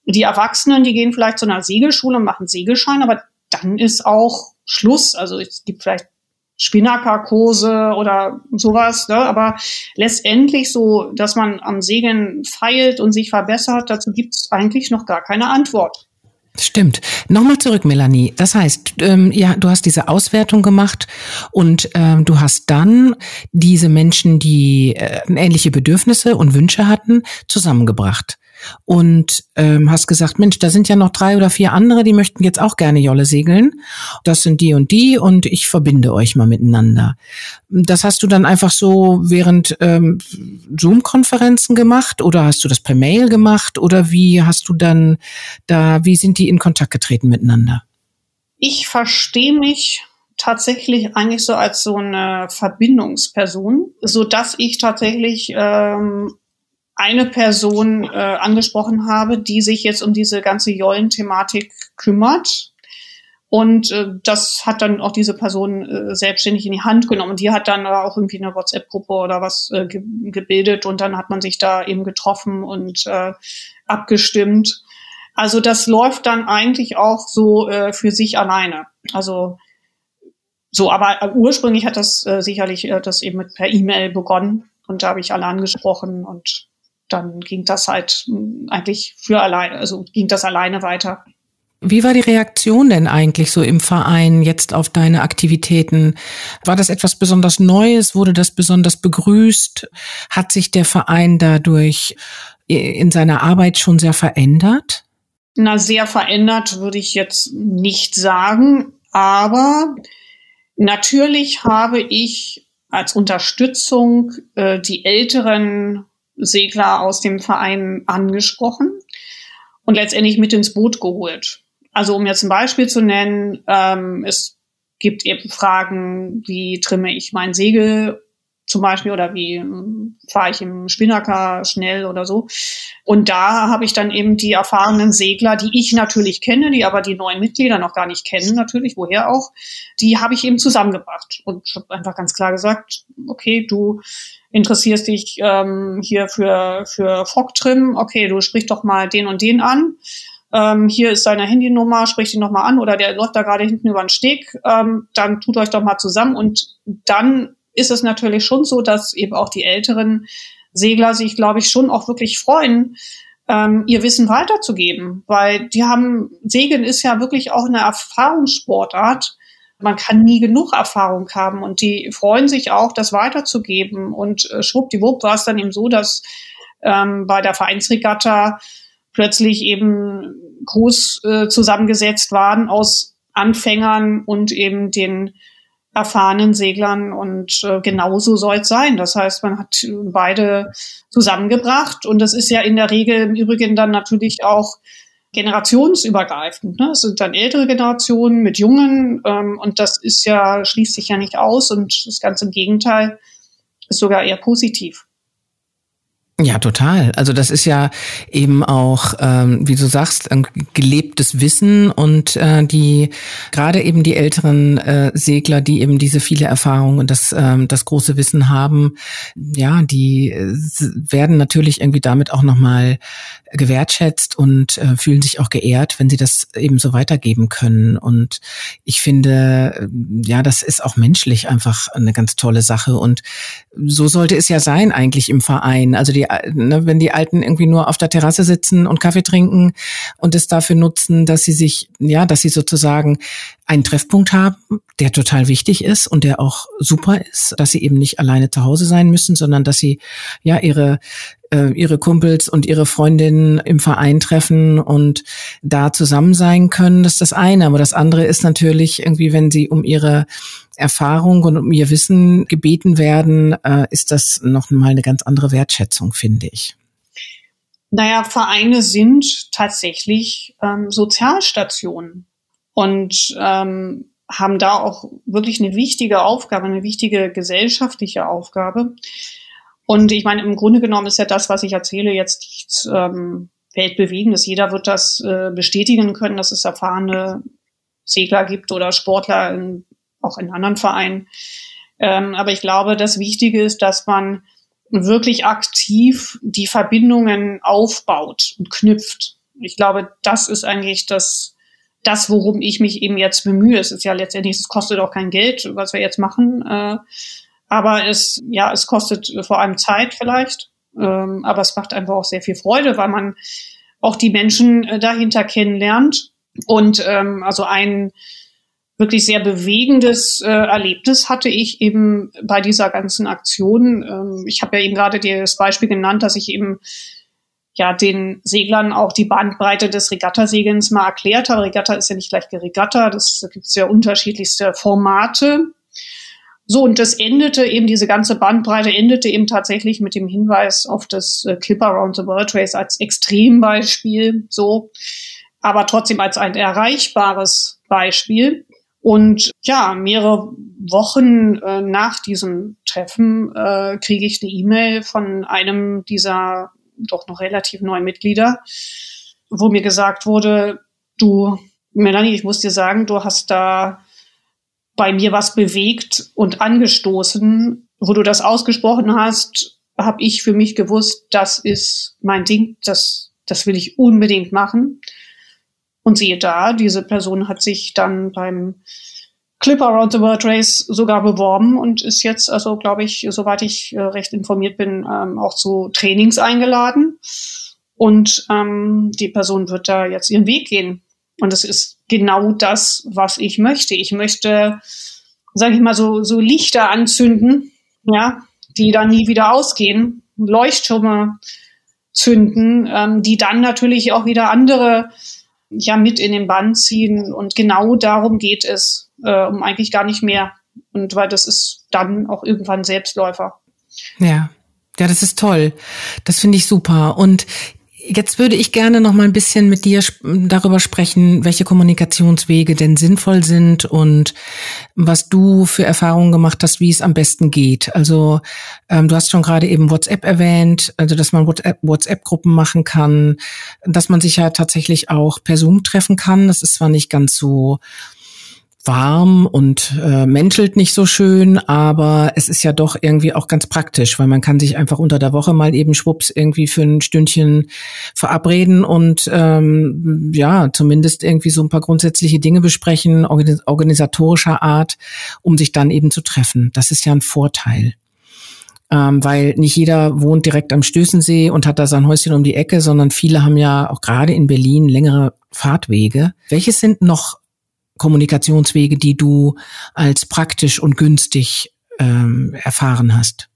Die Erwachsenen, die gehen vielleicht zu einer Segelschule und machen Segelschein, aber dann ist auch Schluss. Also es gibt vielleicht Spinnakerkurse oder sowas, ne? aber letztendlich so, dass man am Segeln feilt und sich verbessert, dazu gibt es eigentlich noch gar keine Antwort. Stimmt. Nochmal zurück, Melanie. Das heißt, ähm, ja, du hast diese Auswertung gemacht und ähm, du hast dann diese Menschen, die äh, ähnliche Bedürfnisse und Wünsche hatten, zusammengebracht und ähm, hast gesagt, Mensch, da sind ja noch drei oder vier andere, die möchten jetzt auch gerne Jolle segeln. Das sind die und die und ich verbinde euch mal miteinander. Das hast du dann einfach so während ähm, Zoom-Konferenzen gemacht oder hast du das per Mail gemacht oder wie hast du dann da, wie sind die in Kontakt getreten miteinander? Ich verstehe mich tatsächlich eigentlich so als so eine Verbindungsperson, so dass ich tatsächlich ähm, eine Person äh, angesprochen habe, die sich jetzt um diese ganze Jollen-Thematik kümmert. Und äh, das hat dann auch diese Person äh, selbstständig in die Hand genommen. Die hat dann auch irgendwie eine WhatsApp-Gruppe oder was äh, ge gebildet und dann hat man sich da eben getroffen und äh, abgestimmt. Also das läuft dann eigentlich auch so äh, für sich alleine. Also so, aber ursprünglich hat das äh, sicherlich äh, das eben mit per E-Mail begonnen und da habe ich alle angesprochen und dann ging das halt hm, eigentlich für alleine, also ging das alleine weiter. Wie war die Reaktion denn eigentlich so im Verein jetzt auf deine Aktivitäten? War das etwas besonders Neues? Wurde das besonders begrüßt? Hat sich der Verein dadurch in seiner Arbeit schon sehr verändert? Na, sehr verändert würde ich jetzt nicht sagen, aber natürlich habe ich als Unterstützung äh, die älteren Segler aus dem Verein angesprochen und letztendlich mit ins Boot geholt. Also um jetzt ein Beispiel zu nennen, ähm, es gibt eben Fragen, wie trimme ich mein Segel zum Beispiel oder wie ähm, fahre ich im Spinnaker schnell oder so. Und da habe ich dann eben die erfahrenen Segler, die ich natürlich kenne, die aber die neuen Mitglieder noch gar nicht kennen, natürlich, woher auch, die habe ich eben zusammengebracht und habe einfach ganz klar gesagt, okay, du interessierst dich ähm, hier für, für Fogtrim, okay, du sprich doch mal den und den an. Ähm, hier ist seine Handynummer, sprich ihn noch mal an oder der läuft da gerade hinten über den Steg, ähm, dann tut euch doch mal zusammen und dann ist es natürlich schon so, dass eben auch die älteren Segler sich, glaube ich, schon auch wirklich freuen, ähm, ihr Wissen weiterzugeben, weil die haben, Segeln ist ja wirklich auch eine Erfahrungssportart man kann nie genug Erfahrung haben und die freuen sich auch, das weiterzugeben. Und äh, schwuppdiwupp war es dann eben so, dass ähm, bei der Vereinsregatta plötzlich eben groß äh, zusammengesetzt waren aus Anfängern und eben den erfahrenen Seglern und äh, genauso soll es sein. Das heißt, man hat beide zusammengebracht und das ist ja in der Regel im Übrigen dann natürlich auch generationsübergreifend. Ne? Es sind dann ältere Generationen mit Jungen ähm, und das ist ja, schließt sich ja nicht aus und das ganze im Gegenteil ist sogar eher positiv. Ja, total. Also das ist ja eben auch, ähm, wie du sagst, ein gelebtes Wissen und äh, die gerade eben die älteren äh, Segler, die eben diese viele Erfahrungen und das, ähm, das große Wissen haben, ja, die äh, werden natürlich irgendwie damit auch nochmal gewertschätzt und äh, fühlen sich auch geehrt, wenn sie das eben so weitergeben können. Und ich finde, äh, ja, das ist auch menschlich einfach eine ganz tolle Sache. Und so sollte es ja sein eigentlich im Verein. Also die ne, wenn die Alten irgendwie nur auf der Terrasse sitzen und Kaffee trinken und es dafür nutzen, dass sie sich, ja, dass sie sozusagen einen Treffpunkt haben, der total wichtig ist und der auch super ist, dass sie eben nicht alleine zu Hause sein müssen, sondern dass sie ja ihre äh, ihre Kumpels und ihre Freundinnen im Verein treffen und da zusammen sein können, das ist das eine. Aber das andere ist natürlich irgendwie, wenn sie um ihre Erfahrung und um ihr Wissen gebeten werden, äh, ist das noch mal eine ganz andere Wertschätzung, finde ich. Naja, Vereine sind tatsächlich ähm, Sozialstationen und ähm, haben da auch wirklich eine wichtige Aufgabe, eine wichtige gesellschaftliche Aufgabe. Und ich meine, im Grunde genommen ist ja das, was ich erzähle, jetzt nichts ähm, Weltbewegendes. Jeder wird das äh, bestätigen können, dass es erfahrene Segler gibt oder Sportler in, auch in anderen Vereinen. Ähm, aber ich glaube, das Wichtige ist, dass man wirklich aktiv die Verbindungen aufbaut und knüpft. Ich glaube, das ist eigentlich das, das, worum ich mich eben jetzt bemühe. Es ist ja letztendlich, es kostet auch kein Geld, was wir jetzt machen. Äh, aber es, ja, es kostet vor allem Zeit vielleicht. Ähm, aber es macht einfach auch sehr viel Freude, weil man auch die Menschen äh, dahinter kennenlernt. Und ähm, also ein wirklich sehr bewegendes äh, Erlebnis hatte ich eben bei dieser ganzen Aktion. Ähm, ich habe ja eben gerade das Beispiel genannt, dass ich eben ja den Seglern auch die Bandbreite des Regattasegelns mal erklärt habe. Regatta ist ja nicht gleich Regatta, das da gibt es ja unterschiedlichste Formate. So, und das endete eben, diese ganze Bandbreite endete eben tatsächlich mit dem Hinweis auf das äh, Clip Around the World Race als Extrembeispiel, so, aber trotzdem als ein erreichbares Beispiel. Und ja, mehrere Wochen äh, nach diesem Treffen äh, kriege ich eine E-Mail von einem dieser doch noch relativ neuen Mitglieder, wo mir gesagt wurde, du, Melanie, ich muss dir sagen, du hast da bei mir was bewegt und angestoßen. Wo du das ausgesprochen hast, habe ich für mich gewusst, das ist mein Ding, das, das will ich unbedingt machen. Und siehe da, diese Person hat sich dann beim Clip Around the World Race sogar beworben und ist jetzt, also glaube ich, soweit ich äh, recht informiert bin, ähm, auch zu Trainings eingeladen. Und ähm, die Person wird da jetzt ihren Weg gehen. Und es ist genau das, was ich möchte. Ich möchte, sage ich mal, so, so Lichter anzünden, ja, die dann nie wieder ausgehen, Leuchttürme zünden, ähm, die dann natürlich auch wieder andere ja mit in den Bann ziehen. Und genau darum geht es, äh, um eigentlich gar nicht mehr. Und weil das ist dann auch irgendwann Selbstläufer. Ja. Ja, das ist toll. Das finde ich super. Und Jetzt würde ich gerne noch mal ein bisschen mit dir darüber sprechen, welche Kommunikationswege denn sinnvoll sind und was du für Erfahrungen gemacht hast, wie es am besten geht. Also ähm, du hast schon gerade eben WhatsApp erwähnt, also dass man WhatsApp-Gruppen machen kann, dass man sich ja tatsächlich auch per Zoom treffen kann. Das ist zwar nicht ganz so warm und äh, menschelt nicht so schön, aber es ist ja doch irgendwie auch ganz praktisch, weil man kann sich einfach unter der Woche mal eben schwupps irgendwie für ein Stündchen verabreden und ähm, ja, zumindest irgendwie so ein paar grundsätzliche Dinge besprechen, organisatorischer Art, um sich dann eben zu treffen. Das ist ja ein Vorteil. Ähm, weil nicht jeder wohnt direkt am Stößensee und hat da sein Häuschen um die Ecke, sondern viele haben ja auch gerade in Berlin längere Fahrtwege. Welches sind noch Kommunikationswege, die du als praktisch und günstig ähm, erfahren hast?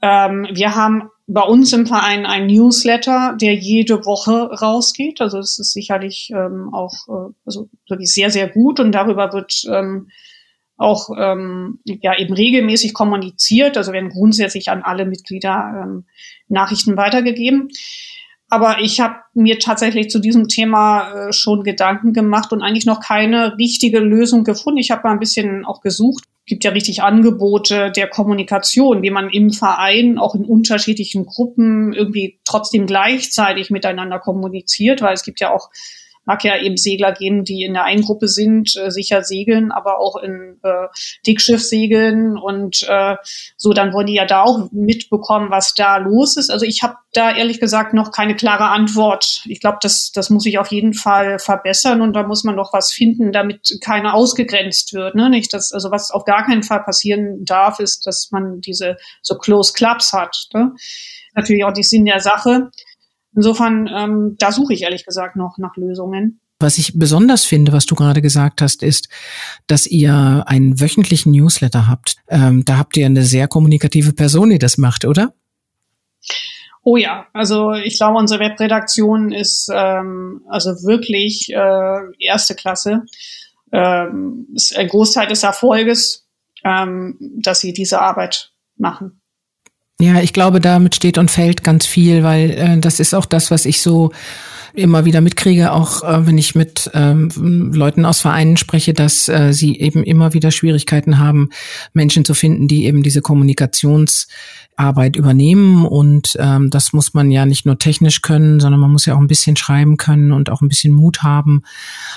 Ähm, wir haben bei uns im Verein ein Newsletter, der jede Woche rausgeht. Also es ist sicherlich ähm, auch äh, also wirklich sehr, sehr gut und darüber wird ähm, auch ähm, ja eben regelmäßig kommuniziert. Also werden grundsätzlich an alle Mitglieder ähm, Nachrichten weitergegeben. Aber ich habe mir tatsächlich zu diesem Thema äh, schon Gedanken gemacht und eigentlich noch keine richtige Lösung gefunden. Ich habe mal ein bisschen auch gesucht. Es gibt ja richtig Angebote der Kommunikation, wie man im Verein auch in unterschiedlichen Gruppen irgendwie trotzdem gleichzeitig miteinander kommuniziert, weil es gibt ja auch mag ja eben Segler geben, die in der einen Gruppe sind, äh, sicher segeln, aber auch in äh, Dickschiff segeln und äh, so, dann wollen die ja da auch mitbekommen, was da los ist. Also ich habe da ehrlich gesagt noch keine klare Antwort. Ich glaube, das, das muss ich auf jeden Fall verbessern und da muss man noch was finden, damit keiner ausgegrenzt wird. Ne? Nicht, dass, also was auf gar keinen Fall passieren darf, ist, dass man diese so Close Clubs hat. Ne? Natürlich auch die Sinn der Sache. Insofern, ähm, da suche ich ehrlich gesagt noch nach Lösungen. Was ich besonders finde, was du gerade gesagt hast, ist, dass ihr einen wöchentlichen Newsletter habt. Ähm, da habt ihr eine sehr kommunikative Person, die das macht, oder? Oh ja, also ich glaube, unsere Webredaktion ist ähm, also wirklich äh, erste Klasse. Ähm, ist ein Großteil des Erfolges, ähm, dass sie diese Arbeit machen. Ja, ich glaube, damit steht und fällt ganz viel, weil äh, das ist auch das, was ich so immer wieder mitkriege, auch äh, wenn ich mit ähm, Leuten aus Vereinen spreche, dass äh, sie eben immer wieder Schwierigkeiten haben, Menschen zu finden, die eben diese Kommunikations Arbeit übernehmen und ähm, das muss man ja nicht nur technisch können, sondern man muss ja auch ein bisschen schreiben können und auch ein bisschen Mut haben.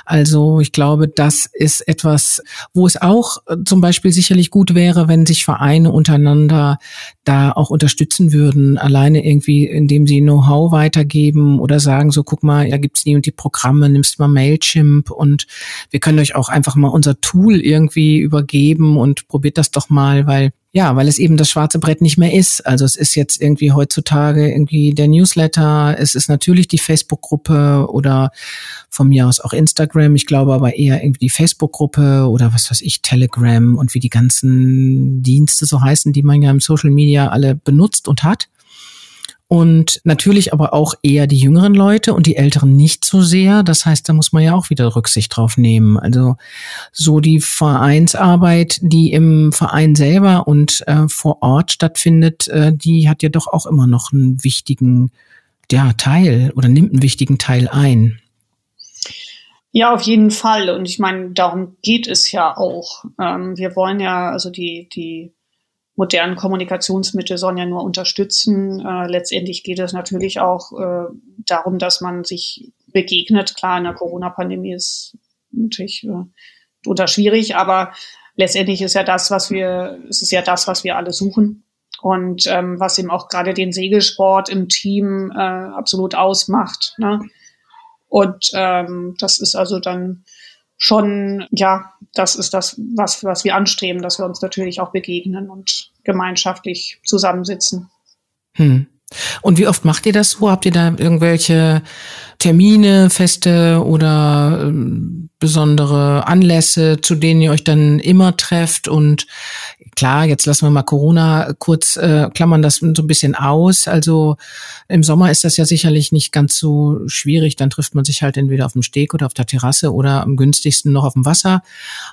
Also ich glaube, das ist etwas, wo es auch äh, zum Beispiel sicherlich gut wäre, wenn sich Vereine untereinander da auch unterstützen würden, alleine irgendwie, indem sie Know-how weitergeben oder sagen, so guck mal, da gibt's die und die Programme, nimmst mal Mailchimp und wir können euch auch einfach mal unser Tool irgendwie übergeben und probiert das doch mal, weil ja, weil es eben das schwarze Brett nicht mehr ist. Also es ist jetzt irgendwie heutzutage irgendwie der Newsletter, es ist natürlich die Facebook-Gruppe oder von mir aus auch Instagram. Ich glaube aber eher irgendwie die Facebook-Gruppe oder was weiß ich, Telegram und wie die ganzen Dienste so heißen, die man ja im Social Media alle benutzt und hat und natürlich aber auch eher die jüngeren Leute und die älteren nicht so sehr. Das heißt, da muss man ja auch wieder Rücksicht drauf nehmen. Also so die Vereinsarbeit, die im Verein selber und äh, vor Ort stattfindet, äh, die hat ja doch auch immer noch einen wichtigen ja, Teil oder nimmt einen wichtigen Teil ein. Ja, auf jeden Fall. Und ich meine, darum geht es ja auch. Ähm, wir wollen ja, also die, die modernen Kommunikationsmittel sollen ja nur unterstützen. Äh, letztendlich geht es natürlich auch äh, darum, dass man sich begegnet. Klar, in der Corona-Pandemie ist natürlich äh, oder schwierig, aber letztendlich ist ja das, was wir, es ist ja das, was wir alle suchen. Und ähm, was eben auch gerade den Segelsport im Team äh, absolut ausmacht. Ne? Und ähm, das ist also dann schon, ja, das ist das, was, was wir anstreben, dass wir uns natürlich auch begegnen und gemeinschaftlich zusammensitzen. Hm. Und wie oft macht ihr das so? Habt ihr da irgendwelche Termine, Feste oder ähm, besondere Anlässe, zu denen ihr euch dann immer trefft? Und klar, jetzt lassen wir mal Corona kurz, äh, klammern das so ein bisschen aus. Also im Sommer ist das ja sicherlich nicht ganz so schwierig. Dann trifft man sich halt entweder auf dem Steg oder auf der Terrasse oder am günstigsten noch auf dem Wasser.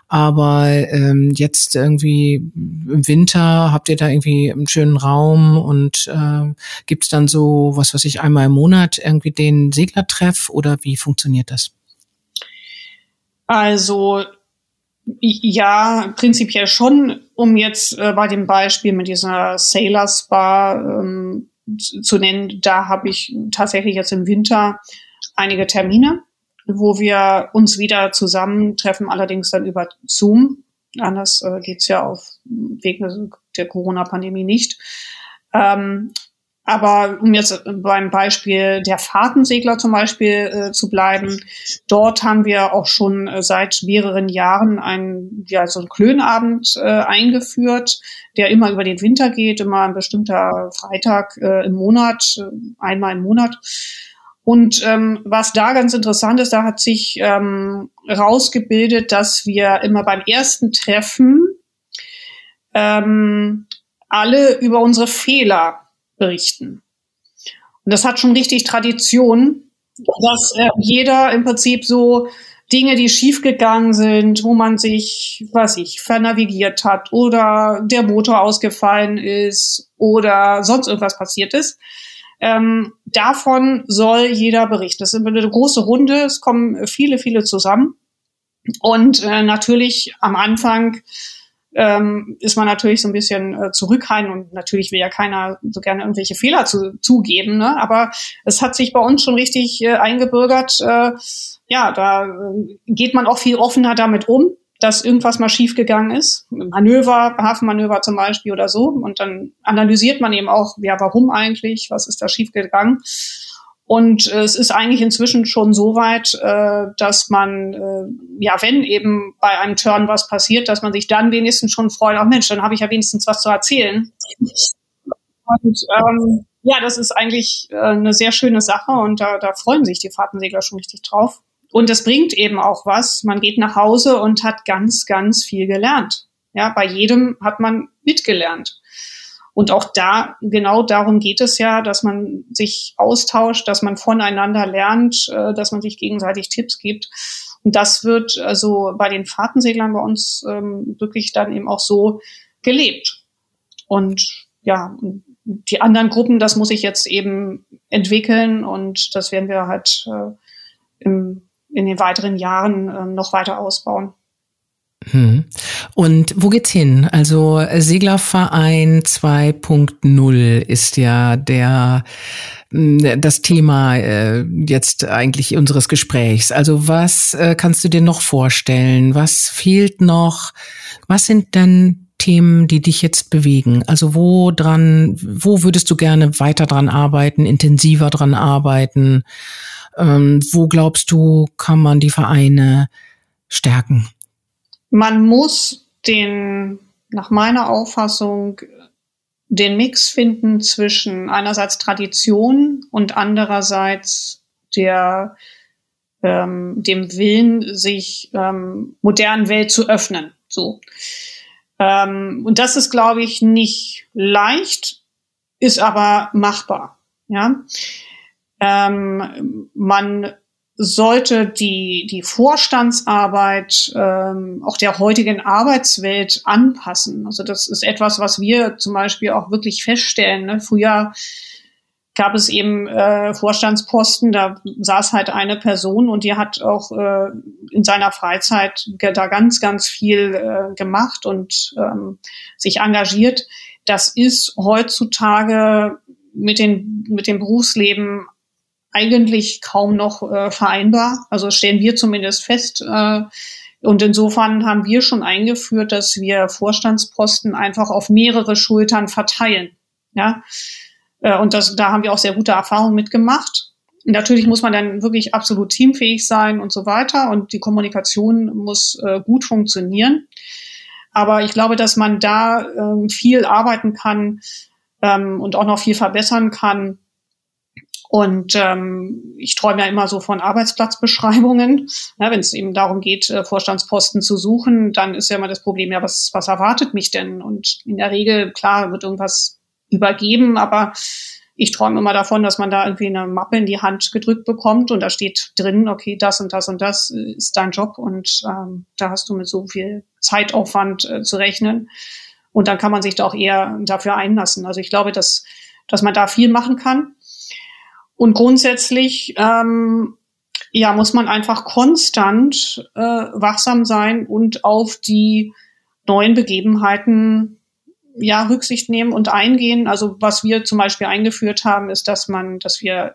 Aber ähm, jetzt irgendwie im Winter habt ihr da irgendwie einen schönen Raum und äh, gibt dann so, was weiß ich, einmal im Monat irgendwie den Seglertreff oder wie funktioniert das? Also ja, prinzipiell schon, um jetzt äh, bei dem Beispiel mit dieser Sailors Bar ähm, zu nennen, da habe ich tatsächlich jetzt im Winter einige Termine, wo wir uns wieder zusammentreffen, allerdings dann über Zoom. Anders äh, geht's ja auf wegen der Corona-Pandemie nicht. Ähm, aber um jetzt beim Beispiel der Fahrtensegler zum Beispiel äh, zu bleiben, dort haben wir auch schon äh, seit mehreren Jahren einen, ja, so einen Klönabend äh, eingeführt, der immer über den Winter geht, immer ein bestimmter Freitag äh, im Monat, äh, einmal im Monat. Und ähm, was da ganz interessant ist, da hat sich ähm, rausgebildet, dass wir immer beim ersten Treffen ähm, alle über unsere Fehler berichten. Und das hat schon richtig Tradition, dass äh, jeder im Prinzip so Dinge, die schiefgegangen sind, wo man sich, was ich, vernavigiert hat oder der Motor ausgefallen ist oder sonst irgendwas passiert ist. Ähm, davon soll jeder berichten. Das ist eine große Runde, es kommen viele, viele zusammen. Und äh, natürlich am Anfang ähm, ist man natürlich so ein bisschen äh, zurückhaltend und natürlich will ja keiner so gerne irgendwelche Fehler zu, zugeben, ne? aber es hat sich bei uns schon richtig äh, eingebürgert. Äh, ja, da äh, geht man auch viel offener damit um, dass irgendwas mal schiefgegangen ist. Manöver, Hafenmanöver zum Beispiel oder so. Und dann analysiert man eben auch, ja, warum eigentlich, was ist da schiefgegangen. Und äh, es ist eigentlich inzwischen schon so weit, äh, dass man, äh, ja, wenn eben bei einem Turn was passiert, dass man sich dann wenigstens schon freut, ach Mensch, dann habe ich ja wenigstens was zu erzählen. Und ähm, ja, das ist eigentlich äh, eine sehr schöne Sache und da, da freuen sich die Fahrtensegler schon richtig drauf. Und es bringt eben auch was. Man geht nach Hause und hat ganz, ganz viel gelernt. Ja, bei jedem hat man mitgelernt. Und auch da, genau darum geht es ja, dass man sich austauscht, dass man voneinander lernt, äh, dass man sich gegenseitig Tipps gibt. Und das wird also bei den Fahrtenseglern bei uns ähm, wirklich dann eben auch so gelebt. Und ja, die anderen Gruppen, das muss ich jetzt eben entwickeln und das werden wir halt äh, im, in den weiteren Jahren äh, noch weiter ausbauen. Hm. Und wo geht's hin? Also Seglerverein 2.0 ist ja der hm, das Thema äh, jetzt eigentlich unseres Gesprächs. Also was äh, kannst du dir noch vorstellen? Was fehlt noch? Was sind denn Themen, die dich jetzt bewegen? Also wo dran, wo würdest du gerne weiter dran arbeiten, intensiver dran arbeiten? Ähm, wo glaubst du, kann man die Vereine stärken? Man muss den, nach meiner Auffassung, den Mix finden zwischen einerseits Tradition und andererseits der, ähm, dem Willen, sich ähm, modernen Welt zu öffnen. So. Ähm, und das ist, glaube ich, nicht leicht, ist aber machbar. Ja. Ähm, man sollte die, die Vorstandsarbeit ähm, auch der heutigen Arbeitswelt anpassen. Also das ist etwas, was wir zum Beispiel auch wirklich feststellen. Ne? Früher gab es eben äh, Vorstandsposten, da saß halt eine Person und die hat auch äh, in seiner Freizeit da ganz, ganz viel äh, gemacht und ähm, sich engagiert. Das ist heutzutage mit, den, mit dem Berufsleben eigentlich kaum noch äh, vereinbar. Also stellen wir zumindest fest. Äh, und insofern haben wir schon eingeführt, dass wir Vorstandsposten einfach auf mehrere Schultern verteilen. Ja, äh, und das, da haben wir auch sehr gute Erfahrungen mitgemacht. Natürlich muss man dann wirklich absolut teamfähig sein und so weiter. Und die Kommunikation muss äh, gut funktionieren. Aber ich glaube, dass man da äh, viel arbeiten kann ähm, und auch noch viel verbessern kann und ähm, ich träume ja immer so von Arbeitsplatzbeschreibungen. Ja, Wenn es eben darum geht, äh, Vorstandsposten zu suchen, dann ist ja immer das Problem, ja, was, was erwartet mich denn? Und in der Regel, klar, wird irgendwas übergeben, aber ich träume immer davon, dass man da irgendwie eine Mappe in die Hand gedrückt bekommt und da steht drin, okay, das und das und das ist dein Job und ähm, da hast du mit so viel Zeitaufwand äh, zu rechnen. Und dann kann man sich da auch eher dafür einlassen. Also ich glaube, dass, dass man da viel machen kann. Und grundsätzlich ähm, ja, muss man einfach konstant äh, wachsam sein und auf die neuen Begebenheiten ja Rücksicht nehmen und eingehen. Also was wir zum Beispiel eingeführt haben, ist, dass man, dass wir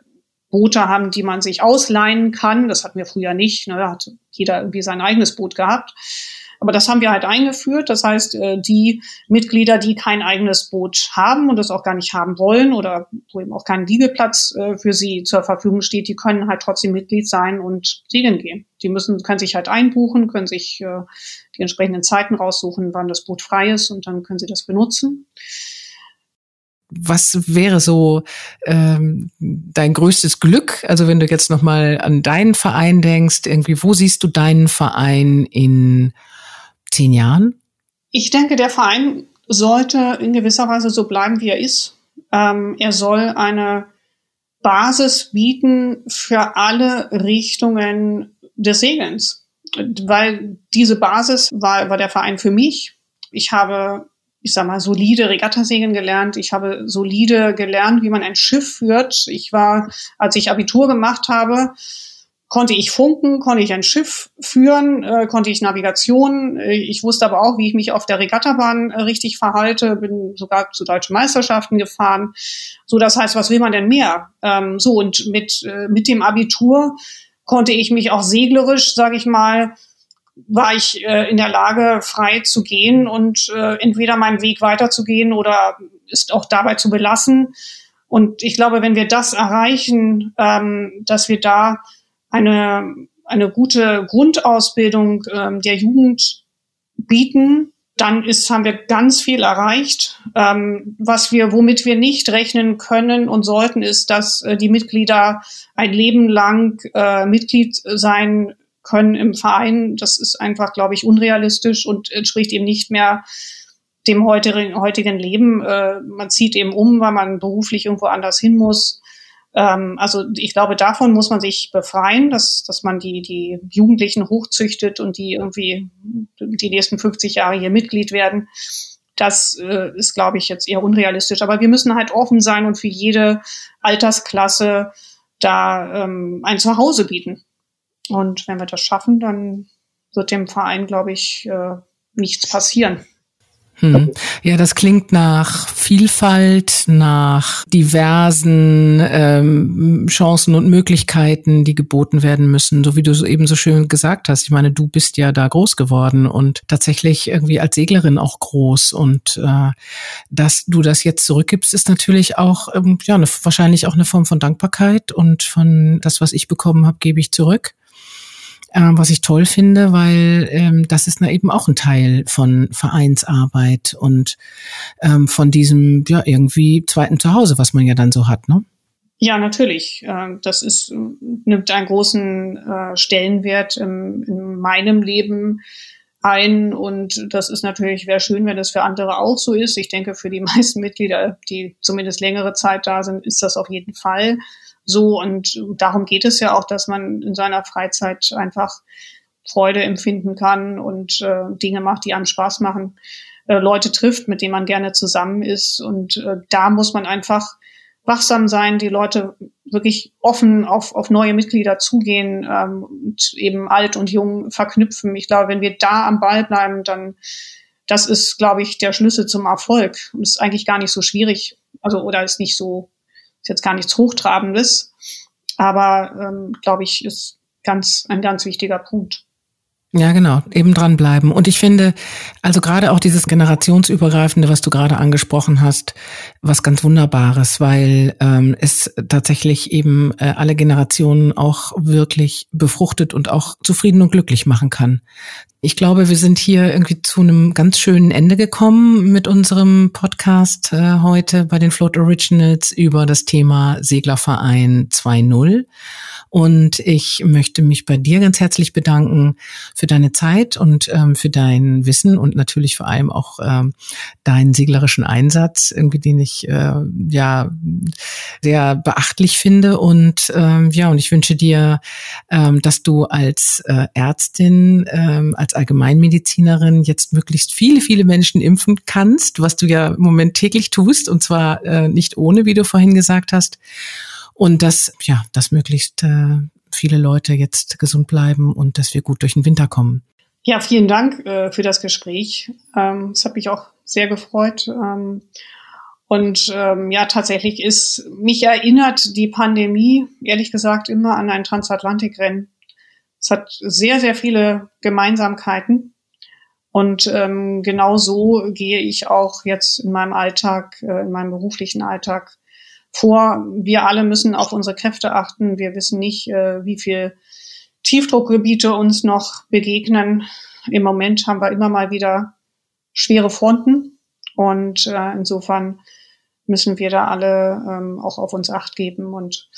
Boote haben, die man sich ausleihen kann. Das hatten wir früher nicht. Ne? Da hat jeder irgendwie sein eigenes Boot gehabt. Aber das haben wir halt eingeführt. Das heißt, äh, die Mitglieder, die kein eigenes Boot haben und das auch gar nicht haben wollen oder wo eben auch kein Liegeplatz äh, für sie zur Verfügung steht, die können halt trotzdem Mitglied sein und segeln gehen. Die müssen, können sich halt einbuchen, können sich äh, die entsprechenden Zeiten raussuchen, wann das Boot frei ist und dann können sie das benutzen was wäre so ähm, dein größtes Glück? Also wenn du jetzt noch mal an deinen Verein denkst, irgendwie, wo siehst du deinen Verein in zehn Jahren? Ich denke, der Verein sollte in gewisser Weise so bleiben, wie er ist. Ähm, er soll eine Basis bieten für alle Richtungen des Segelns. Weil diese Basis war, war der Verein für mich. Ich habe, ich sag mal, solide Regattasegeln gelernt. Ich habe solide gelernt, wie man ein Schiff führt. Ich war, als ich Abitur gemacht habe, konnte ich funken, konnte ich ein Schiff führen, äh, konnte ich Navigation. Äh, ich wusste aber auch, wie ich mich auf der Regattabahn äh, richtig verhalte, bin sogar zu deutschen Meisterschaften gefahren. So, das heißt, was will man denn mehr? Ähm, so, und mit, äh, mit dem Abitur konnte ich mich auch seglerisch, sage ich mal, war ich äh, in der Lage, frei zu gehen und äh, entweder meinen Weg weiterzugehen oder ist auch dabei zu belassen. Und ich glaube, wenn wir das erreichen, ähm, dass wir da eine, eine gute Grundausbildung ähm, der Jugend bieten, dann ist, haben wir ganz viel erreicht. Ähm, was wir, womit wir nicht rechnen können und sollten, ist, dass äh, die Mitglieder ein Leben lang äh, Mitglied sein können im Verein. Das ist einfach, glaube ich, unrealistisch und entspricht eben nicht mehr dem heutigen, heutigen Leben. Äh, man zieht eben um, weil man beruflich irgendwo anders hin muss. Ähm, also ich glaube, davon muss man sich befreien, dass, dass man die, die Jugendlichen hochzüchtet und die irgendwie die nächsten 50 Jahre hier Mitglied werden. das äh, ist, glaube ich, jetzt eher unrealistisch. Aber wir müssen halt offen sein und für jede Altersklasse da ähm, ein Zuhause bieten. Und wenn wir das schaffen, dann wird dem Verein, glaube ich, äh, nichts passieren. Hm. Ja, das klingt nach Vielfalt, nach diversen ähm, Chancen und Möglichkeiten, die geboten werden müssen, so wie du eben so schön gesagt hast. Ich meine, du bist ja da groß geworden und tatsächlich irgendwie als Seglerin auch groß. Und äh, dass du das jetzt zurückgibst, ist natürlich auch ähm, ja eine, wahrscheinlich auch eine Form von Dankbarkeit und von das, was ich bekommen habe, gebe ich zurück was ich toll finde, weil ähm, das ist na eben auch ein Teil von Vereinsarbeit und ähm, von diesem ja irgendwie zweiten Zuhause, was man ja dann so hat, ne? Ja, natürlich. Äh, das ist, nimmt einen großen äh, Stellenwert in meinem Leben ein und das ist natürlich, wäre schön, wenn das für andere auch so ist. Ich denke, für die meisten Mitglieder, die zumindest längere Zeit da sind, ist das auf jeden Fall so. Und darum geht es ja auch, dass man in seiner Freizeit einfach Freude empfinden kann und äh, Dinge macht, die einem Spaß machen, äh, Leute trifft, mit denen man gerne zusammen ist. Und äh, da muss man einfach wachsam sein, die Leute wirklich offen auf, auf neue Mitglieder zugehen ähm, und eben alt und jung verknüpfen. Ich glaube, wenn wir da am Ball bleiben, dann das ist, glaube ich, der Schlüssel zum Erfolg. Und ist eigentlich gar nicht so schwierig, also oder ist nicht so ist jetzt gar nichts Hochtrabendes, aber ähm, glaube ich, ist ganz ein ganz wichtiger Punkt. Ja, genau, eben dranbleiben. Und ich finde, also gerade auch dieses generationsübergreifende, was du gerade angesprochen hast, was ganz Wunderbares, weil ähm, es tatsächlich eben äh, alle Generationen auch wirklich befruchtet und auch zufrieden und glücklich machen kann. Ich glaube, wir sind hier irgendwie zu einem ganz schönen Ende gekommen mit unserem Podcast äh, heute bei den Float Originals über das Thema Seglerverein 2.0. Und ich möchte mich bei dir ganz herzlich bedanken für deine Zeit und ähm, für dein Wissen und natürlich vor allem auch ähm, deinen seglerischen Einsatz, irgendwie den ich äh, ja sehr beachtlich finde. Und ähm, ja, und ich wünsche dir, ähm, dass du als äh, Ärztin, ähm, als Allgemeinmedizinerin jetzt möglichst viele, viele Menschen impfen kannst, was du ja im Moment täglich tust, und zwar äh, nicht ohne, wie du vorhin gesagt hast und dass, ja, dass möglichst äh, viele Leute jetzt gesund bleiben und dass wir gut durch den Winter kommen. Ja, vielen Dank äh, für das Gespräch. Ähm, es hat mich auch sehr gefreut. Ähm, und ähm, ja, tatsächlich ist, mich erinnert die Pandemie, ehrlich gesagt, immer an ein Transatlantikrennen. Es hat sehr, sehr viele Gemeinsamkeiten. Und ähm, genau so gehe ich auch jetzt in meinem Alltag, äh, in meinem beruflichen Alltag vor. Wir alle müssen auf unsere Kräfte achten. Wir wissen nicht, äh, wie viel Tiefdruckgebiete uns noch begegnen. Im Moment haben wir immer mal wieder schwere Fronten und äh, insofern müssen wir da alle ähm, auch auf uns acht geben und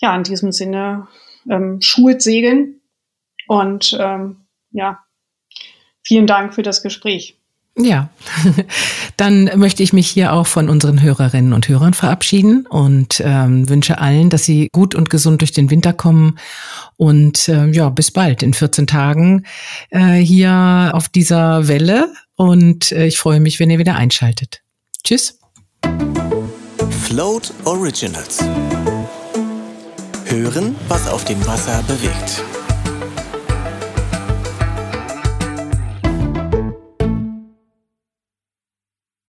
ja, in diesem Sinne ähm, schult segeln und ähm, ja, vielen Dank für das Gespräch. Ja, dann möchte ich mich hier auch von unseren Hörerinnen und Hörern verabschieden und ähm, wünsche allen, dass sie gut und gesund durch den Winter kommen und äh, ja, bis bald in 14 Tagen äh, hier auf dieser Welle und äh, ich freue mich, wenn ihr wieder einschaltet. Tschüss. Float Originals. Hören, was auf dem Wasser bewegt.